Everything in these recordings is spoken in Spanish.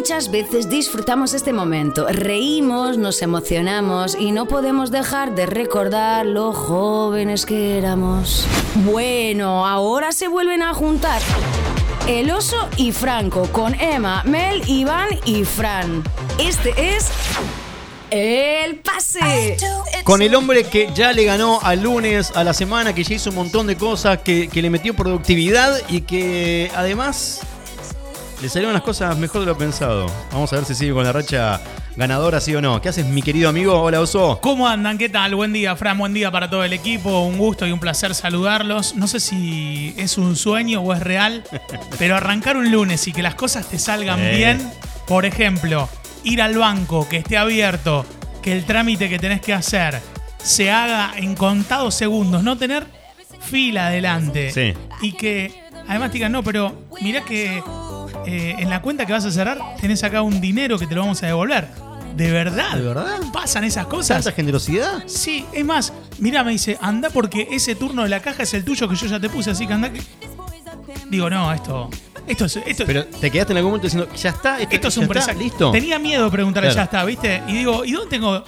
Muchas veces disfrutamos este momento, reímos, nos emocionamos y no podemos dejar de recordar lo jóvenes que éramos. Bueno, ahora se vuelven a juntar. El oso y Franco con Emma, Mel, Iván y Fran. Este es el pase. Con el hombre que ya le ganó al lunes, a la semana, que ya hizo un montón de cosas, que, que le metió productividad y que además le salieron las cosas mejor de lo pensado. Vamos a ver si sigue con la racha ganadora, sí o no. ¿Qué haces, mi querido amigo? Hola, Oso. ¿Cómo andan? ¿Qué tal? Buen día, Fran. Buen día para todo el equipo. Un gusto y un placer saludarlos. No sé si es un sueño o es real, pero arrancar un lunes y que las cosas te salgan Eh. bien. Por ejemplo, ir al banco, que esté abierto, que el trámite que tenés que hacer se haga en contados segundos, no tener fila adelante. Sí. Y que además te digan, no, pero mirá que eh, en la cuenta que vas a cerrar tenés acá un dinero que te lo vamos a devolver. ¿De verdad? ¿De verdad? ¿Pasan esas cosas? ¿Tanta generosidad? Sí, es más, mira, me dice, anda porque ese turno de la caja es el tuyo que yo ya te puse, así que anda. que-". Digo, no, esto. Esto es. Esto, Pero te quedaste en algún momento diciendo, ya está, esto es ya un está, listo. Tenía miedo de preguntarle, Claro. ya está, ¿viste? Y digo, ¿y dónde tengo?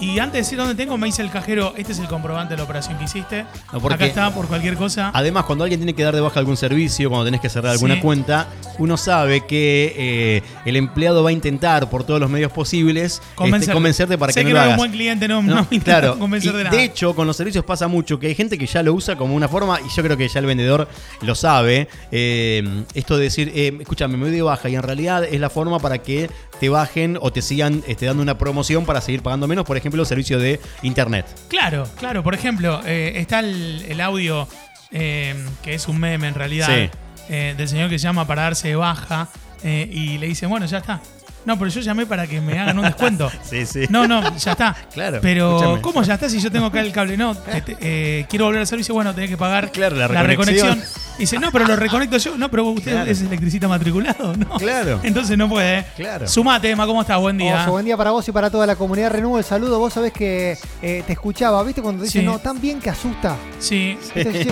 Y antes de decir dónde tengo, me dice el cajero, este es el comprobante de la operación que hiciste. No, porque- Acá está, por cualquier cosa. Además, cuando alguien tiene que dar de baja algún servicio, cuando tenés que cerrar alguna Sí. cuenta, uno sabe que eh, el empleado va a intentar por todos los medios posibles este, Convencerte. convencerte para Sé que no que lo no un hagas. buen cliente, no, claro. Y de nada. de hecho, con los servicios pasa mucho que hay gente que ya lo usa como una forma, y yo creo que ya el vendedor lo sabe. eh, esto de decir, eh, escúchame, me doy de baja, y en realidad es la forma para que te bajen o te sigan este, dando una promoción para seguir pagando menos, por ejemplo, el servicio de internet. Claro, claro. Por ejemplo, eh, está el, el audio eh, que es un meme en realidad Sí. eh, del señor que llama para darse de baja eh, y le dice, bueno, ya está. No, pero yo llamé para que me hagan un descuento. Sí, sí. No, no, ya está. Claro, Pero, escúchame. ¿cómo ya está si yo tengo acá el cable? No, te- te- eh, quiero volver al servicio. Bueno, tenés que pagar Claro, la reconexión. Dice, no, pero lo reconecto yo. No, pero usted Claro. es electricista matriculado. No. Claro. Entonces no puede. Claro. Sumate, Emma, ¿cómo estás? Buen día. Oso, buen día para vos y para toda la comunidad. Renuevo el saludo. Vos sabés que eh, te escuchaba, ¿viste? Cuando te dicen, Sí. no, tan bien que asusta. Sí. Entonces,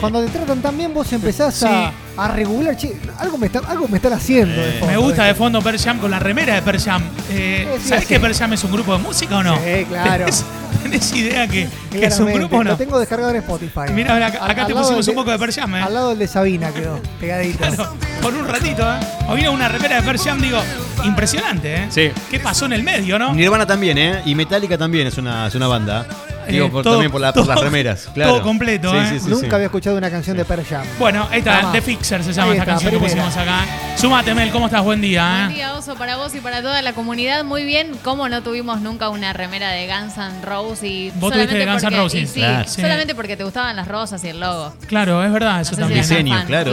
cuando te tratan tan bien, vos empezás a, Sí. a regular. Che, algo me, está- algo me están haciendo. de Eh. fondo, Me gusta de fondo Per Jam con la remera de Per Jam. Eh, Sí, sí, ¿Sabés sí. que Per Jam es un grupo de música o no? Sí, claro. ¿Tenés, tenés idea que, que es un Claramente, grupo o no? Lo tengo descargado en Spotify. Mirá, acá, Al- acá al te lado pusimos del un poco de Per Jam, ¿eh? Al lado del de Sabina quedó, pegadito. Claro, por un ratito, ¿eh? O vino una remera de Per Jam, digo, impresionante, ¿eh? Sí. ¿Qué pasó en el medio, no? Nirvana también, ¿eh? Y Metallica también es una, es una banda. Digo, Eh, por- todo- también por, la- por todo- las remeras, claro. todo completo, Sí, ¿eh? sí, sí, Nunca sí. había escuchado una canción de Pearl Jam. Bueno, ahí está. The Fixer se llama Ahí esta está, canción que pusimos acá. Sumate, Mel, ¿cómo estás? Buen día, Buen ¿eh? día, Oso, para vos y para toda la comunidad. Muy bien, como no tuvimos nunca una remera de Guns N' Roses y Vos solamente tuviste de Guns N' Roses. y sí, Claro. Sí. solamente porque te gustaban las rosas y el logo. Claro, es verdad, eso No sé si también. eras Diseño, claro,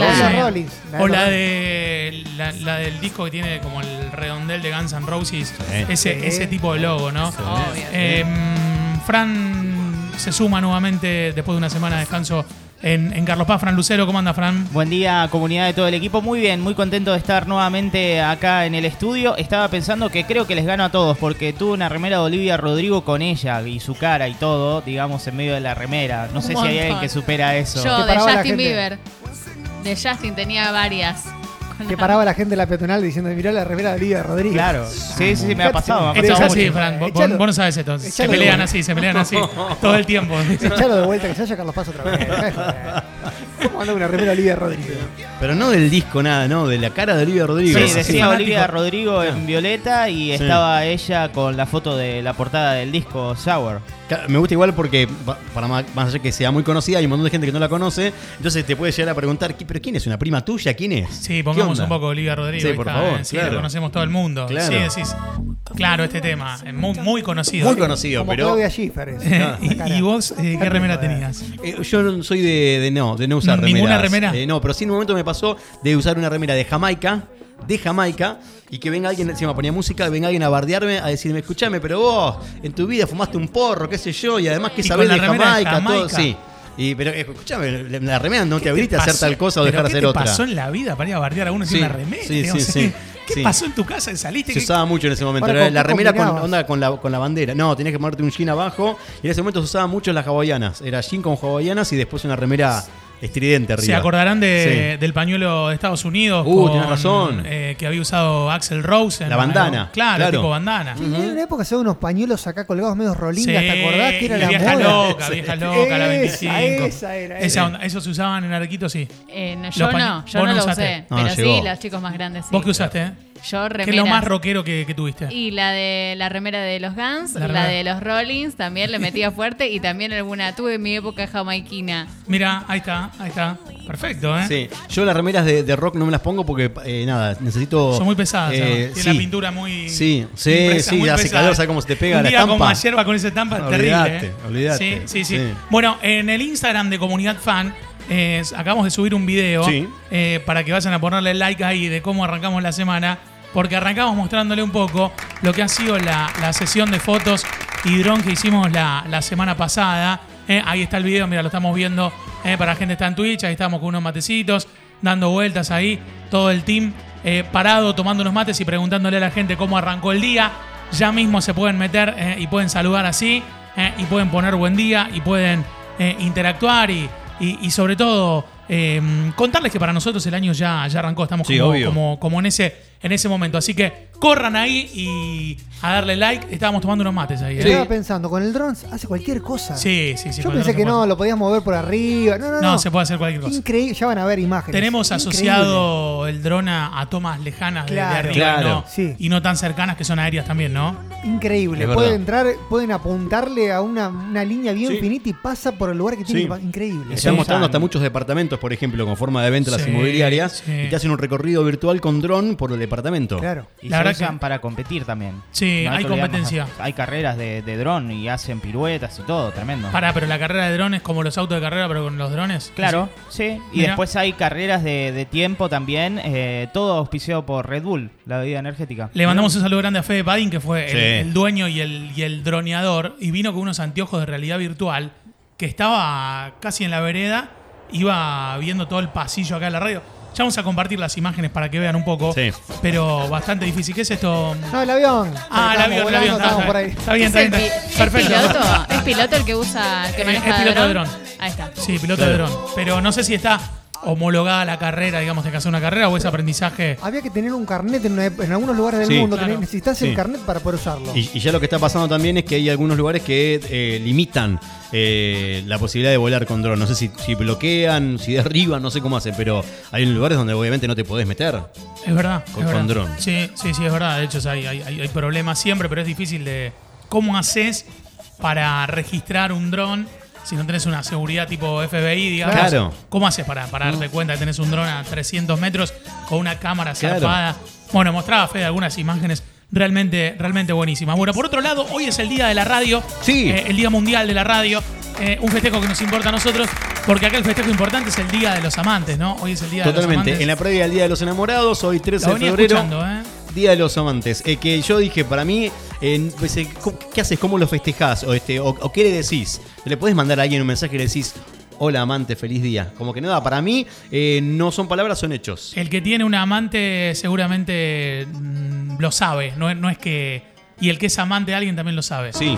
O la de la, la del disco que tiene como el redondel de Guns N' Roses, ese, Sí. ese tipo de logo, ¿no? Obvio. Eh, Fran se suma nuevamente después de una semana de descanso en, en Carlos Paz. Fran Lucero, ¿cómo anda, Fran? Buen día, comunidad de todo el equipo. Muy bien, muy contento de estar nuevamente acá en el estudio. Estaba pensando que creo que les gano a todos porque tuve una remera de Olivia Rodrigo con ella y su cara y todo, digamos, en medio de la remera. No sé si hay alguien que supera eso. Yo, de Justin. Bieber. De Justin tenía varias. Con Que la- paraba la gente de la peatonal diciendo, mirá la remera de Olivia Rodríguez. Claro, sí, sí, sí, me ha pasado. Me ha Esto es pasado así, mucho. Fran. Vos, vos no sabes esto. Se pelean así, se pelean así todo el tiempo. Echalo de vuelta, que se haya Carlos Paz otra vez. ¿Cómo anda una remera de Olivia Rodríguez? Pero no del disco nada, no, de la cara de Olivia Sí, Rodríguez. decía fanático. Olivia Rodrigo en violeta y Sí. estaba ella con la foto de la portada del disco Sour. Me gusta igual porque, pa- para más, más allá que sea muy conocida, hay un montón de gente que no la conoce. Entonces te puede llegar a preguntar, ¿qui- ¿pero quién es? ¿Una prima tuya? ¿Quién es? Sí, ¿Qué pongamos un poco Olivia Rodrigo. Sí, por está, favor, eh, Sí, claro. lo conocemos todo el mundo. Claro. Sí, decís. Claro, este tema. es Muy, muy conocido. Muy conocido, Como pero Claudia Schiffer. es. y, y vos eh, qué remera tenías? eh, yo no soy de, de no, de no usar No, ¿ninguna remeras. remera? Eh, no, pero sí en un momento me pasó de usar una remera de Jamaica, de Jamaica, y que venga alguien, encima ponía música, venga alguien a bardearme, a decirme, escúchame, pero vos en tu vida fumaste un porro, qué sé yo, y además que sabés de Jamaica, todo, sí. Y, pero eh, escúchame, la remera no te ¿Qué habilita a hacer tal cosa o ¿Pero dejar de qué hacer otra. pasó en la vida para ir a bardear a uno sin Sí, una remera? sí, sí, sé. sí, ¿Qué sí. pasó en tu casa? ¿Saliste? Se ¿Qué- usaba mucho en ese momento. Ahora, Era ¿con la qué remera con, onda con, la, con la bandera. No, tenías que ponerte un jean abajo. Y en ese momento se usaban mucho las hawaianas. Era jean con hawaianas y después una remera estridente arriba. Se acordarán de- Sí. del pañuelo de Estados Unidos. Uh, tenés razón. eh, que había usado Axel Rose. en La bandana, Claro, claro. tipo bandana. Sí, en una época se daban unos pañuelos acá colgados medio rolingas, Sí, ¿te acordás? Que era la vieja moda. loca, vieja loca, la 25. Esa, era. Esa esa. onda, eso se usaban en Arquito, sí. Eh, no, yo no, yo no no lo usaste. usé. No, pero llegó. sí, los chicos más grandes sí. ¿Vos qué usaste? eh? Yo ¿Qué remera. es lo más rockero que, que tuviste? Y la de la remera de los Guns, La de los Rollins, también le metía fuerte y también alguna tuve en mi época jamaiquina. Mira, ahí está, ahí está. Perfecto, ¿eh? Sí, yo las remeras de, de rock no me las pongo porque, eh, nada, necesito. Son muy pesadas. eh. Tiene sí. la pintura muy. Sí, sí, impresa, sí, muy hace pesada. calor, ¿sabes cómo se te pega Un la estampa? con yerba con esa estampa, terrible. ¿eh? olvídate. Sí, sí, sí, Sí. Bueno, en el Instagram de Comunidad Fan eh, acabamos de subir un video eh, para que vayan a ponerle like ahí de cómo arrancamos la semana. Porque arrancamos mostrándole un poco lo que ha sido la, la sesión de fotos y dron que hicimos la, la semana pasada. Eh, ahí está el video, mira, lo estamos viendo eh, para la gente que está en Twitch. Ahí estamos con unos matecitos, dando vueltas ahí. Todo el team eh, parado, tomando unos mates y preguntándole a la gente cómo arrancó el día. Ya mismo se pueden meter y pueden saludar así. y pueden poner buen día y pueden interactuar y, y- y sobre todo eh, contarles que para nosotros el año ya, ya arrancó. Estamos Sí, como, como, como en, ese, en ese momento. Así que corran ahí y a darle like. Estábamos tomando unos mates ahí. ¿eh? Estaba pensando, con el dron hace cualquier cosa. Sí, sí, sí. Yo pensé que no, lo podías mover por arriba. No, no, no. No, se puede hacer cualquier cosa. Increíble, ya van a ver imágenes. Tenemos Increíble. asociado el dron a, a tomas lejanas de- arriba Claro. no, Sí. y no tan cercanas que son aéreas también, ¿no? Increíble. Pueden entrar, pueden apuntarle a una, una línea bien Sí. finita y pasa por el lugar que tiene Sí. que Increíble. Están Sí. mostrando hasta muchos departamentos, por ejemplo, con forma de venta las inmobiliarias, sí. y te hacen un recorrido virtual con dron por el departamento. Claro. Y La se usan que- para competir también. Sí, No hay competencia. Hay carreras de, de dron y hacen piruetas y todo, tremendo. Pará, pero la carrera de drones como los autos de carrera, pero con los drones. Claro, sí. Y Mira. después hay carreras de, de tiempo también, eh, todo auspiciado por Red Bull, la bebida energética. Le mandamos un saludo grande a Fede Padín, que fue el, Sí. el dueño y el, y el droneador, y vino con unos anteojos de realidad virtual, que estaba casi en la vereda, iba viendo todo el pasillo acá en la radio. Ya vamos a compartir las imágenes para que vean un poco, Sí. pero bastante difícil. ¿Qué es esto? No, el avión. Ah, el avión, el avión. estamos Está, por ahí. está bien, ¿Es, está el bien. está- es Perfecto. piloto? ¿Es piloto el que usa, el que Eh, maneja es piloto de dron. Ahí está. Sí, piloto de dron. Pero no sé si está homologada la carrera, digamos, de que hacer una carrera o es aprendizaje. Había que tener un carnet en, una ep- en algunos lugares del Sí. mundo. Claro. necesitas Sí. el carnet para poder usarlo. Y, y ya lo que está pasando también es que hay algunos lugares que eh, limitan eh, la posibilidad de volar con dron. No sé si, si bloquean, si derriban, no sé cómo hacen, pero hay lugares donde obviamente no te podés meter. Es verdad. Con- es verdad. con dron. Sí, sí, sí, es verdad. De hecho, hay, hay, hay- hay problemas siempre, pero es difícil de. ¿Cómo haces para registrar un dron si no tenés una seguridad tipo FBI, digamos? Claro. ¿Cómo haces para, para darte cuenta que tenés un dron a 300 metros con una cámara Claro. zarpada? Bueno, mostraba Fede algunas imágenes realmente, realmente buenísimas. Bueno, por otro lado, hoy es el día de la radio. Sí. Eh, el Día Mundial de la Radio. Eh, un festejo que nos importa a nosotros, porque acá el festejo importante es el Día de los Amantes, ¿no? Hoy es el Día de los Totalmente. Amantes. En la previa del Día de los Enamorados, hoy 13 Lo de febrero. escuchando, ¿eh? Día de los amantes. Eh, que yo dije, para mí, eh, pues, eh, ¿cómo- ¿qué haces? ¿Cómo lo festejás? O, este, o, o qué le decís? ¿Le podés mandar a alguien un mensaje y le decís, hola amante, feliz día? Como que nada, para mí eh, no son palabras, son hechos. El que tiene un amante seguramente mm, lo sabe, no es que... Y el que es amante de alguien también lo sabe. Sí.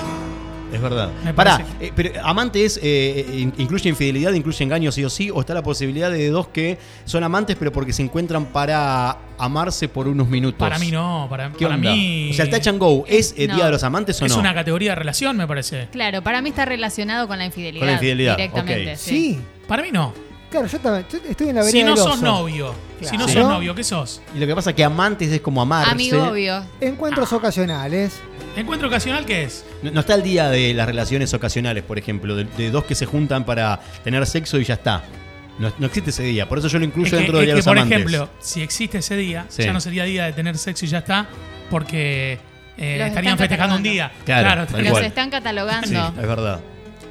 Es verdad. Me Pará, eh, pero amante es, eh, in- incluye infidelidad, incluye engaño sí o sí, o está la posibilidad de dos que son amantes pero porque se encuentran para amarse por unos minutos. Para mí no, para, ¿Qué para onda? mí... O sea, el touch and go, ¿es el No. Día de los Amantes o es no? una categoría de relación, me parece. Claro, para mí está relacionado con la infidelidad. Con la infidelidad, Directamente. Sí. Para mí no. Claro, yo, también- yo estoy en la vereda Si no del sos novio. Si no Claro. sos novio, ¿qué sos? Y lo que pasa es que amantes es como amarse. Amigo obvio. Encuentros ocasionales. ¿Encuentro ocasional qué es? No, no está el día de las relaciones ocasionales, por ejemplo, de, de dos que se juntan para tener sexo y ya está. No, no existe ese día, por eso yo lo incluyo Es que, dentro es del Día que, de los por Amantes. ejemplo, si existe ese día, Sí. ya no sería día de tener sexo y ya está, porque eh, Los estarían festejando un día. Claro, tal Los están Sí, catalogando. es verdad.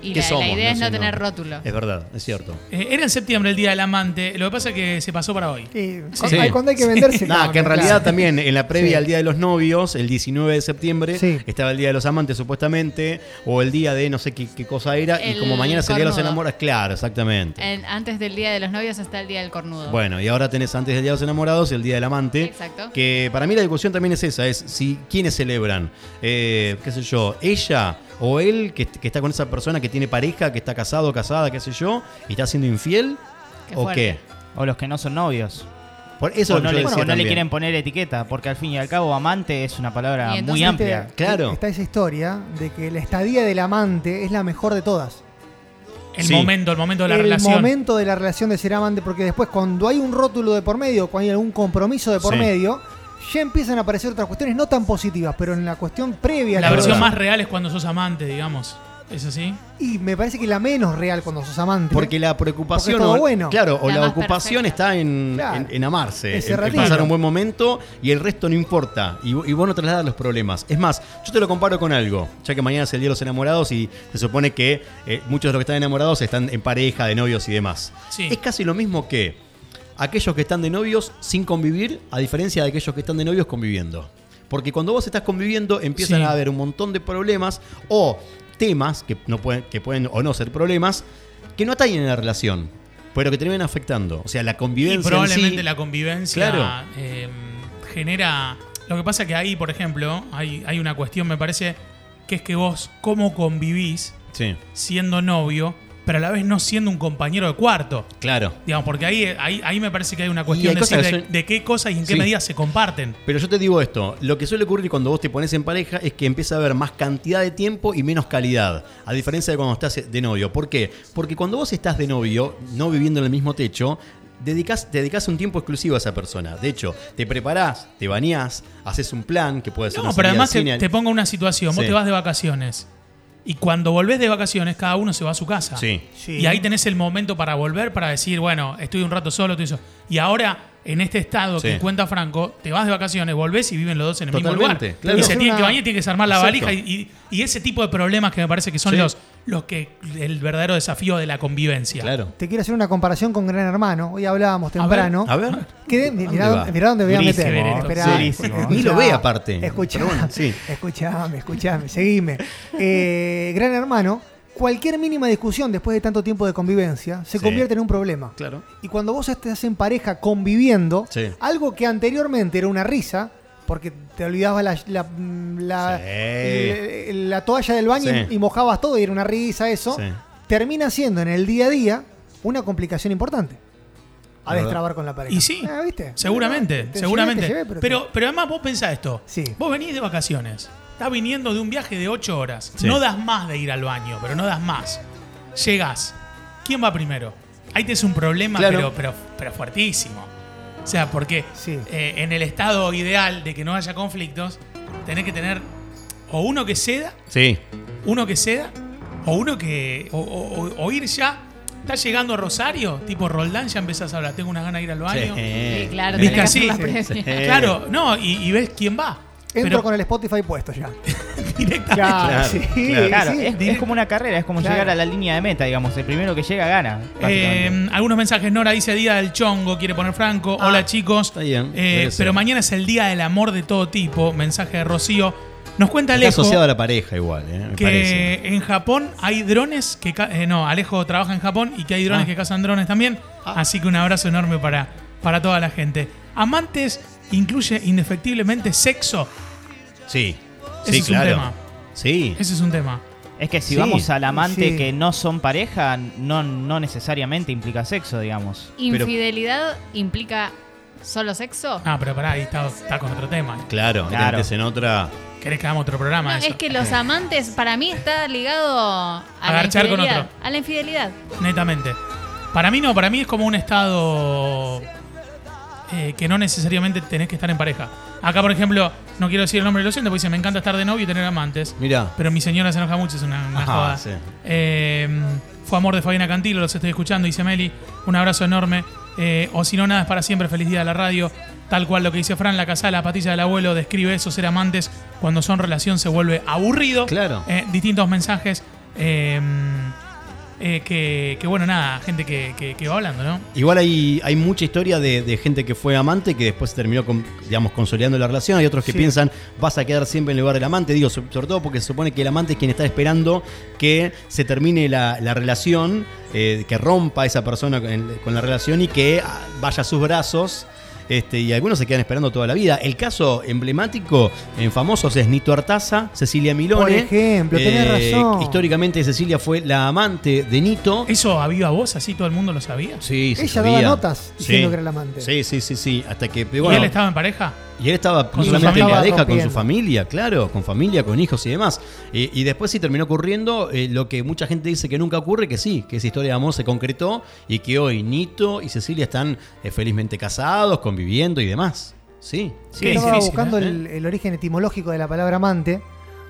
Y ¿Qué la, idea es no tener rótulo. Es verdad, es cierto. Eh, era en septiembre el día del amante, lo que pasa es que se pasó para hoy. Sí, Sí. Cuando, hay, cuando hay que venderse. Nada, que en claro. realidad también en la previa Sí. al Día de los Novios, el 19 de septiembre, Sí. estaba el Día de los Amantes supuestamente, o el día de no sé qué, qué cosa era, y como mañana es el Día de los. Enamorados, claro, exactamente. En- antes del día de los novios está el día del cornudo. Bueno, y ahora tenés antes del Día de los Enamorados el Día del Amante. Exacto. Que para mí la discusión también es esa, es si quiénes celebran. Eh, qué sé yo, ella o él que, que está con esa persona que tiene pareja, que está casado o casada, qué sé yo, y está siendo infiel, Qué o fuerte. qué? O los que no son novios. Por eso o no, le, no quieren poner etiqueta, porque al fin y al cabo amante es una palabra muy amplia. Claro. Está esa historia de que la estadía del amante es la mejor de todas. El Sí. momento, el momento de la el relación. momento de la relación de ser amante, porque después cuando hay un rótulo de por medio, cuando hay algún compromiso de por Sí. medio, ya empiezan a aparecer otras cuestiones no tan positivas, pero en la cuestión previa. La versión más real es cuando sos amante, digamos. ¿Es así? Y me parece que la menos real cuando sos amante. Porque la preocupación, Porque es todo o- bueno. claro, o La la, ocupación perfecta. está en, Claro. en- en amarse, en, en pasar un buen momento y el resto no importa. Y, y vos no trasladar los problemas. Es más, yo te lo comparo con algo, ya que mañana es el día de los enamorados y se supone que eh, muchos de los que están enamorados están en pareja, de novios y demás. Sí. Es casi lo mismo que aquellos que están de novios sin convivir, a diferencia de aquellos que están de novios conviviendo. Porque cuando vos estás conviviendo empiezan Sí. a haber un montón de problemas o temas que, no pueden, que pueden o no ser problemas que no atañen en la relación, pero que terminan afectando. O sea, la Y convivencia. en probablemente sí- la convivencia Claro. eh, genera. Lo que pasa que ahí, por ejemplo, hay, hay una cuestión, me parece, que es que vos, cómo convivís Sí, siendo novio, pero a la vez no siendo un compañero de cuarto. claro. Digamos, porque ahí, ahí, ahí me parece que hay una hay cuestión de, decir de, son- de qué cosas y en qué Sí. medida se comparten. Pero yo te digo esto, lo que suele ocurrir cuando vos te pones en pareja es que empieza a haber más cantidad de tiempo y menos calidad, a diferencia de cuando estás de novio. ¿Por qué? Porque cuando vos estás de novio, no viviendo en el mismo techo, dedicás, te dedicás un tiempo exclusivo a esa persona. De hecho, te preparás, te bañás, haces un plan que puede ser No, una pero además te, pongo una situación. Vos te vas de vacaciones. Y cuando volvés de vacaciones, cada uno se va a su casa. Sí. Sí. Y ahí tenés el momento para volver, para decir, bueno, estoy un rato solo, estoy solo. Y ahora, en este estado Sí. que cuenta Franco, te vas de vacaciones, volvés y viven los dos en el mismo lugar. Claro. Y se tienen una- que bañar, tienen que desarmar la Exacto. valija y, y- y ese tipo de problemas que me parece que son Sí. los, los que el verdadero desafío de la convivencia. Claro. Te quiero hacer una comparación con Gran Hermano. Hoy hablábamos temprano. A ver. Que, ¿Dónde mirá, dónde, mirá dónde voy a meter. Esperá. Ni lo ve aparte. Escuchá, Pero bueno, sí. escuchame, escuchame, seguime. Eh, gran hermano, cualquier mínima discusión después de tanto tiempo de convivencia se Sí. convierte en un problema. Claro. Y cuando vos estás en pareja conviviendo, Sí. algo que anteriormente era una risa, porque te olvidabas la, la, la- Sí. la- la toalla del baño Sí. y, y mojabas todo y era una risa eso, Sí. termina siendo en el día a día una complicación importante. A destrabar con la pareja. Y sí, Ah, ¿viste? seguramente, Te- te seguramente. llevé, te llevé, pero, pero, además vos pensás esto. Sí. Vos venís de vacaciones. Estás viniendo de un viaje de 8 horas. No das más de ir al baño, pero no das más. Llegás. ¿Quién va primero? Ahí te es un problema, Claro. pero, pero, pero fuertísimo. O sea, porque Sí. eh, en el estado ideal de que no haya conflictos, tenés que tener o uno que ceda, Sí. uno que ceda, o uno que. O, o- o- o ir ya. Estás llegando a Rosario, tipo Roldán, ya empezás a hablar. Tengo una gana de ir al baño. Sí, claro, Viste tenés que hacer la. Claro, no, y, y ves quién va. Entro Pero con el Spotify puesto ya. Directamente. Claro, Claro, sí, claro. Sí. es, es como una carrera, es como Claro. llegar a la línea de meta, digamos. El primero que llega gana. Eh, algunos mensajes. Nora dice Día del Chongo, quiere poner Franco. Ah, Hola chicos. está bien, Eh, pero mañana es el Día del Amor de todo tipo. Mensaje de Rocío. Nos cuenta Está Alejo asociado a la pareja igual, ¿eh? me que parece. en Japón hay drones que... eh, no, Alejo trabaja en Japón y que hay drones Ah. que cazan drones también. Así que un abrazo enorme para, para toda la gente. Amantes incluye indefectiblemente sexo. Sí. Ese Sí, es un claro. tema. Sí. Ese es un tema. Es que si Sí, vamos al amante sí. que no son pareja, no, no necesariamente implica sexo, digamos. ¿Infidelidad implica solo sexo? Ah, pero pará, ahí está, está con otro tema. Claro, Claro. en otra. ¿Querés que hagamos otro programa? No, de eso? es que los amantes, para mí, está ligado a la Agarchar con infidelidad. otro. A la infidelidad. Netamente. Para mí no, para mí es como un estado eh, que no necesariamente tenés que estar en pareja. Acá, por ejemplo, no quiero decir el nombre de los oyentes, porque dice, me encanta estar de novio y tener amantes. Mira. Pero mi señora se enoja mucho, es una, una Ajá, joda. sí. Eh, fue amor de Fabiana Cantilo, los estoy escuchando, dice Meli. Un abrazo enorme. Eh, o si no, nada es para siempre, feliz día de la radio. Tal cual lo que dice Fran, la casa, la patilla del abuelo, describe eso, ser amantes cuando son relación se vuelve aburrido. Claro. Distintos mensajes. Eh, que, que, bueno, nada, gente que, que- que va hablando, ¿no? Igual hay, hay mucha historia de, de gente que fue amante que después terminó, con, digamos, consolidando la relación. Hay otros que Sí. piensan, vas a quedar siempre en el lugar del amante. Digo, so- sobre todo porque se supone que el amante es quien está esperando que se termine la, la relación, eh, que rompa esa persona con, con la relación y que ah, vaya a sus brazos. Este, y algunos se quedan esperando toda la vida. El caso emblemático en famosos es Nito Artaza, Cecilia Milone. Por ejemplo, tenés razón. Históricamente Cecilia fue la amante de Nito. ¿Eso a viva voz? ¿Así todo el mundo lo sabía? Sí, se Ella sabía. daba notas diciendo Sí. que era la amante. Sí, sí, sí, sí. Hasta que. ¿Y bueno, él estaba en pareja? Y él estaba Con solamente en familia. pareja, con su familia, claro, con familia, con hijos y demás. Eh, y después sí terminó ocurriendo eh, lo que mucha gente dice que nunca ocurre, que sí, que esa historia de amor se concretó y que hoy Nito y Cecilia están eh, felizmente casados, conviviendo y demás. Sí. Sí, estaba difícil, buscando ¿eh? el, el origen etimológico de la palabra amante.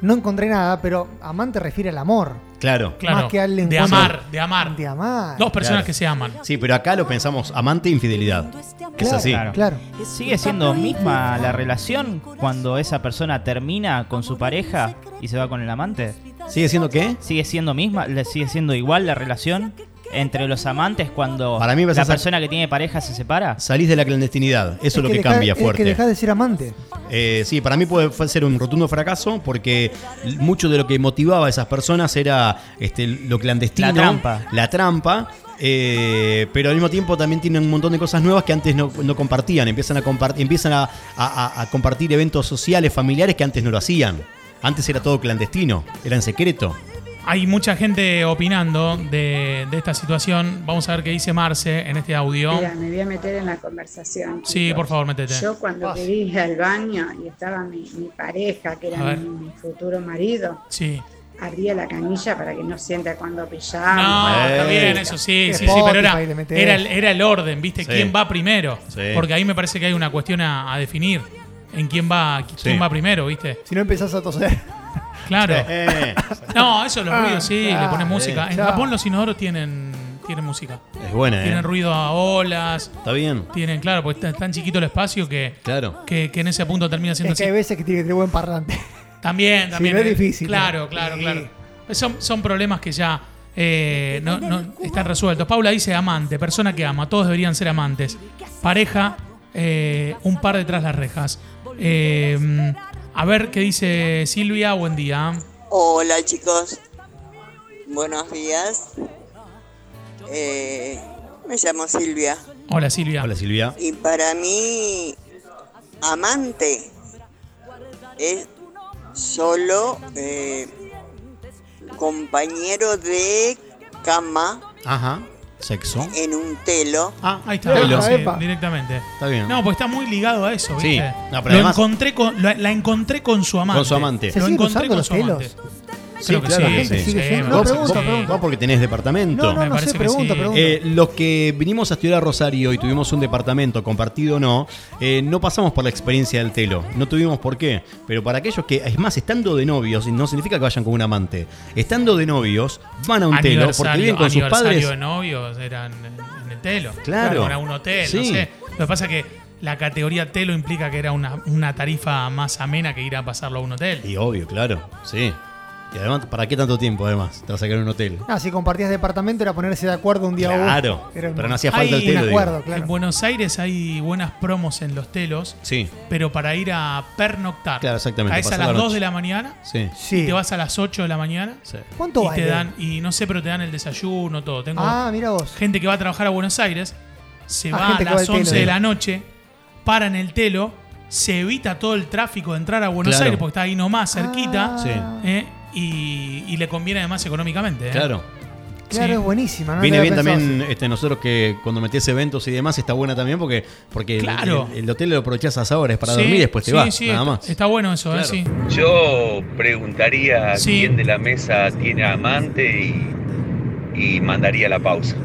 No encontré nada, pero amante refiere al amor. Claro. Claro. Más que al de amar, de amar. De amar. Dos personas Claro. que se aman. Sí, pero acá lo pensamos amante e infidelidad. Que es Claro, así. Claro. Claro. ¿Sigue siendo misma la relación cuando esa persona termina con su pareja y se va con el amante? ¿Sigue siendo qué? ¿Sigue siendo misma? ¿Le ¿Sigue siendo igual la relación entre los amantes cuando Para mí vas a la sa- persona que tiene pareja se separa? Salís de la clandestinidad. Eso es lo que, deja- cambia es fuerte. que dejás de ser amante. Eh, sí, para mí puede fue ser un rotundo fracaso porque mucho de lo que motivaba a esas personas era este, lo clandestino, La trampa. la trampa, eh, pero al mismo tiempo también tienen un montón de cosas nuevas que antes no, no compartían, empiezan a compartir, empiezan a, a- a- a compartir eventos sociales, familiares que antes no lo hacían. Antes era todo clandestino, era en secreto. Hay mucha gente opinando de, de esta situación. Vamos a ver qué dice Marce en este audio. Mira, me voy a meter en la conversación. Sí, por favor, métete. Yo cuando quería ir al baño y estaba mi, mi pareja, que era mi, mi futuro marido, Sí. abría la canilla para que no sienta cuando pillaba. No, está bien, eso sí, sí, sí, pero era, el, era el orden, ¿viste? Sí. ¿Quién va primero? Sí. Porque ahí me parece que hay una cuestión a, a definir en quién va, quién Sí. va primero, ¿viste? Si no empezás a toser. Claro. Eh, No, eso los Ah, ruidos sí, le ponen música. En ya. Japón los inodoros tienen, tienen música. es buena, Tienen ¿eh? ruido a olas, Está bien, tienen, claro, porque está tan chiquito el espacio que, claro. que, que en ese punto termina siendo Es que así. hay veces que tiene que tener buen parlante. También, también. no es eh, difícil, Claro, claro, Sí. claro. Son, son problemas que ya eh, no, no están resueltos. Paula dice amante, persona que ama. Todos deberían ser amantes. Pareja, eh, un par detrás las rejas. A ver qué dice Silvia. Buen día. Hola chicos, buenos días. Eh, me llamo Silvia Hola Silvia. Hola Silvia. y para mí amante es solo eh, compañero de cama Ajá. Sexo. en un telo. Ah, Ahí está, Telo. sí, directamente. Está bien. No, pues está muy ligado a eso, Sí. ¿viste? No, pero Lo además- encontré con, la, la encontré con su amante. Con su amante. ¿Se Lo siguen encontré usando con los su amante. telos? Creo que claro sí, que sí, sí. sí, sigue no, parece que pregunta, sí. pregunta. Vos porque tenés departamento. No, no, Me no parece sé, que pregunta, sí. pregunta. Eh, los que vinimos a estudiar a Rosario y tuvimos un departamento compartido o no, eh, no pasamos por la experiencia del telo. No tuvimos por qué. Pero para aquellos que, es más, estando de novios, no significa que vayan con un amante, estando de novios, van a un telo porque viven con sus aniversario padres. de novios eran en, el telo. Claro. Era un hotel, no Sí. sé. Lo que pasa es que la categoría telo implica que era una, una tarifa más amena que ir a pasarlo a un hotel. Y obvio, claro, sí. Y además, ¿para qué tanto tiempo además? Te vas a quedar en un hotel. Ah, si compartías departamento era ponerse de acuerdo un día Claro, otro. Un- pero no hacía falta el telo. acuerdo, claro. En Buenos Aires hay buenas promos en los telos, Sí, pero para ir a pernoctar. Claro, exactamente, Caes a las la 2 noche. de la mañana sí, Sí. y te vas a las 8 de la mañana. sí. ¿Cuánto y vale? te dan, y no sé, pero te dan el desayuno, todo. Tengo Ah, mira vos. gente que va a trabajar a Buenos Aires, se Ah, va a va las telo. 11 de la noche, para en el telo, se evita todo el tráfico de entrar a Buenos Claro. Aires porque está ahí nomás, cerquita, Ah, Sí. ¿eh? Y, y le conviene además económicamente. ¿eh? Claro. Claro, Sí. es buenísima. ¿no? Viene bien pensado también este, nosotros que cuando metés eventos y demás está buena también porque, porque el- Claro. el, el hotel lo aprovechás a esas horas para Sí, dormir y después te sí, vas, sí, nada está, más. está bueno eso, ¿eh? Claro. Sí. Yo preguntaría Sí. quién de la mesa tiene amante y, y mandaría la pausa.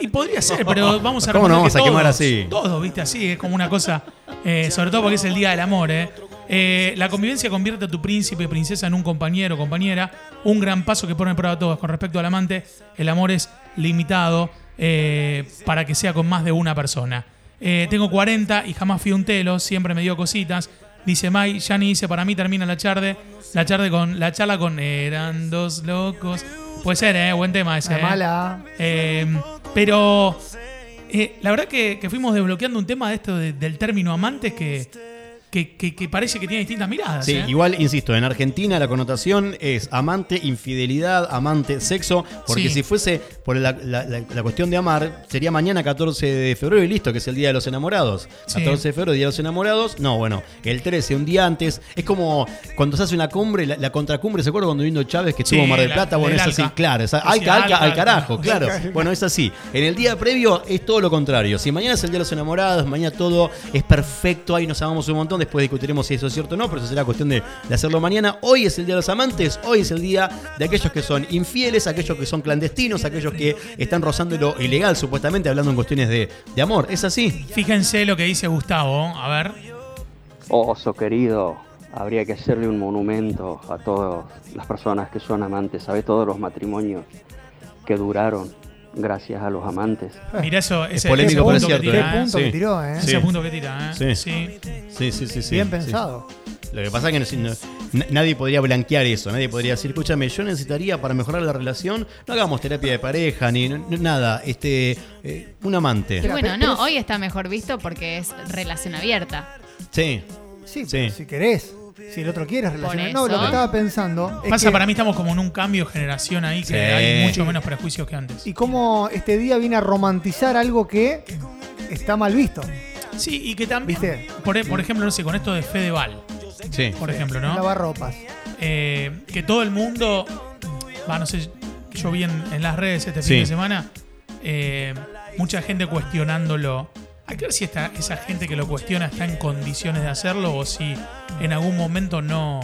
Y podría ser, pero vamos a ¿Cómo recordar no vamos que a quemar así? Todos, viste, así, es como una cosa, eh, sobre todo porque es el Día del Amor, ¿eh? Eh, la convivencia convierte a tu príncipe princesa en un compañero o compañera, un gran paso que pone prueba a todos. Con respecto al amante, el amor es limitado eh, para que sea con más de una persona. Eh, tengo 40 y jamás fui un telo, siempre me dio cositas. Dice Mai, ya ni dice, para mí termina la charde, la charde con la charla con eran dos locos. Puede ser, eh, buen tema ese. La mala. Pero la verdad que, que fuimos desbloqueando un tema de esto de- del término amantes que, que, que- que parece que tiene distintas miradas. Sí, ¿eh? igual, insisto, en Argentina la connotación es amante, infidelidad, amante, sexo, porque Sí. si fuese por la, la- la- la cuestión de amar, sería mañana 14 de febrero y listo, que es el Día de los Enamorados. Sí. 14 de febrero, Día de los Enamorados. No, bueno, el 13, un día antes, es como cuando se hace una cumbre, la, contracumbre, ¿se acuerdan cuando vino Chávez que estuvo Mar del la- Plata? Bueno, es así, claro. es- Sí, Alca, Alca, Alca, al carajo, claro. Bueno, es así. En el día previo es todo lo contrario. Si mañana es el Día de los Enamorados, mañana todo es perfecto, ahí nos amamos un montón, después discutiremos si eso es cierto o no, pero eso será cuestión de, de hacerlo mañana. Hoy es el Día de los Amantes, hoy es el día de aquellos que son infieles, aquellos que son clandestinos, aquellos que están rozando lo ilegal, supuestamente, hablando en cuestiones de, de amor. ¿Es así? Fíjense lo que dice Gustavo. A ver. Oso querido, habría que hacerle un monumento a todas las personas que son amantes, ¿sabe? Todos los matrimonios que duraron gracias a los amantes. Mira eso, Es ese polémico, ese pero es punto que cierto. tira, Qué ¿eh? punto que tiró, ¿eh? Ese punto que tira, ¿eh? Sí. Sí. Sí, sí, sí, sí. Bien sí. pensado. Lo que pasa es que no- no- nadie podría blanquear eso, nadie podría decir, escúchame, yo necesitaría para mejorar la relación, no hagamos terapia de pareja ni no- nada, este, eh, un amante. Y bueno, no, hoy está mejor visto porque es relación abierta. Sí. Sí, Sí. si querés. Si el otro quiere relacionar. No, lo que estaba pensando es Pasa, que- para mí estamos como en un cambio de generación ahí que Sí. hay mucho menos prejuicios que antes. y cómo este día viene a romantizar algo que está mal visto. Sí, y que también, ¿Viste? por, por ejemplo, no sé, con esto de Fedeval, Sí. por ejemplo, ¿no? Lavar ropas. Eh, que todo el mundo, va, no sé, yo vi en, en las redes este Sí. fin de semana, eh, mucha gente cuestionándolo. Hay que ver si esta, esa gente que lo cuestiona está en condiciones de hacerlo o si en algún momento no,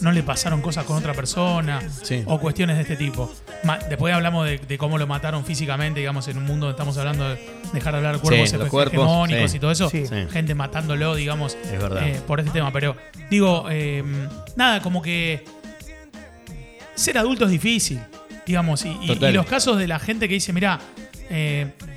no le pasaron cosas con otra persona Sí. o cuestiones de este tipo. Ma- después hablamos de, de cómo lo mataron físicamente, digamos, en un mundo donde estamos hablando de dejar de hablar cuerpos Sí, los hege- cuerpos, hegemónicos sí. y todo eso. Sí. Sí. Gente matándolo, digamos, Es verdad. eh, por este tema. Pero digo, eh, nada, como que ser adulto es difícil, digamos. Y, y- Total. y los casos de la gente que dice, mira,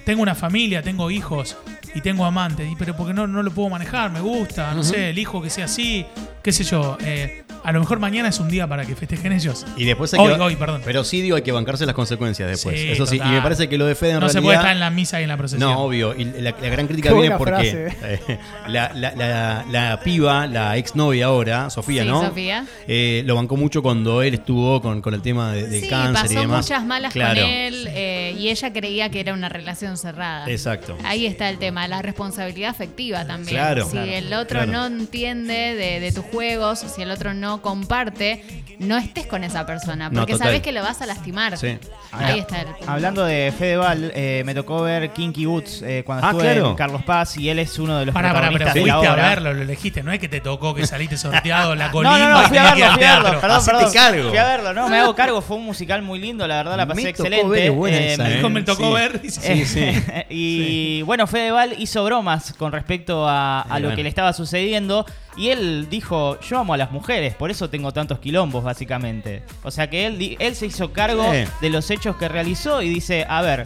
tengo una familia, tengo hijos y tengo amantes, y, pero porque no, no lo puedo manejar, me gusta, no Ujú. sé, elijo que sea así, qué sé yo. eh, a lo mejor mañana es un día para que festejen ellos. Y después hay Hoy, que, hoy, perdón. Pero sí digo, hay que bancarse las consecuencias después. Sí, Eso sí, y me parece que lo de Fede en no se puede estar en la misa y en la procesión. No, obvio. Y la, la gran crítica Qué viene porque eh, la, la, la, la piba, la exnovia ahora, Sofía, Sí, ¿no? Sofía. Eh, lo bancó mucho cuando él estuvo con, con el tema de- del Sí, cáncer y demás. muchas malas Claro. con él eh, y ella creía que era una relación cerrada. Exacto. Ahí está el tema, la responsabilidad afectiva también. Claro. si Claro, el otro claro. no entiende de, de tus juegos, si el otro no comparte, no estés con esa persona, No, porque total. sabes que lo vas a lastimar. Sí. Ahí está el punto. Hablando de Fedeval, eh, me tocó ver Kinky Boots eh, cuando Ah, estuve claro. en Carlos Paz y él es uno de los Pará, pará, pero protagonistas de la fuiste a verlo, lo elegiste, no es que te tocó que saliste sorteado la No, colima no, no, y fui a verlo, fui a verlo, teatro. perdón, Hacete perdón. cargo. Fui a verlo, no, me hago cargo, fue un musical muy lindo, la verdad la pasé Me tocó excelente. ver, buena Eh, esa, me-. Dijo, me tocó Sí. ver. dice, Sí, sí. y bueno, Fedeval hizo bromas con respecto a, a Y lo bueno. que le estaba sucediendo. Y él dijo, yo amo a las mujeres, por eso tengo tantos quilombos, básicamente. O sea que él, di- él se hizo cargo Sí. de los hechos que realizó y dice, a ver,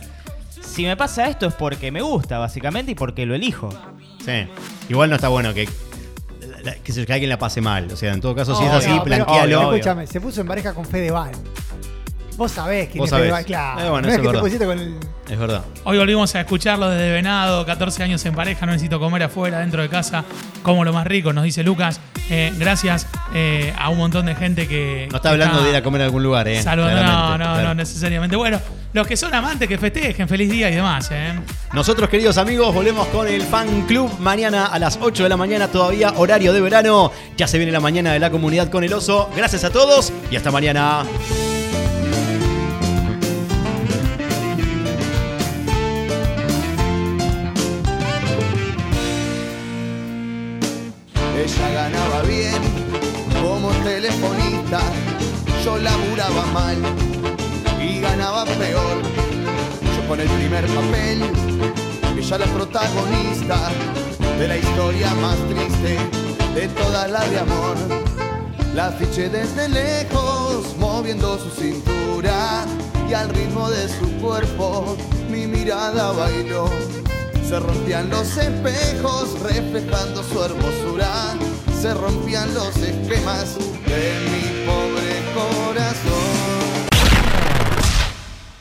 si me pasa esto es porque me gusta, básicamente, y porque lo elijo. Sí. Igual no está bueno que, que, se- que alguien la pase mal. O sea, en todo caso, si es así, planquealo. obvio. Escúchame, se puso en pareja con Fedeval. Vos sabés quién Vos es sabés. Claro. Eh, bueno, no es eso que te verdad. pusiste con el. Es verdad. Hoy volvimos a escucharlo desde Venado, 14 años en pareja, no necesito comer afuera, dentro de casa, como lo más rico, nos dice Lucas. Eh, gracias eh, a un montón de gente que... No está hablando de ir a comer a algún lugar, ¿eh? Saludando, no, Claramente, no, claro. no necesariamente. Bueno, los que son amantes que festejen, feliz día y demás, ¿eh? Nosotros, queridos amigos, volvemos con el Fan Club mañana a las 8 de la mañana, todavía horario de verano. Ya se viene la mañana de la comunidad con el oso. Gracias a todos y hasta mañana. Yo laburaba mal y ganaba peor. Yo con el primer papel, ella la protagonista de la historia más triste de toda la de amor. La fiché desde lejos, moviendo su cintura y al ritmo de su cuerpo mi mirada bailó. Se rompían los espejos reflejando su hermosura. Se rompían los esquemas de mi corazón.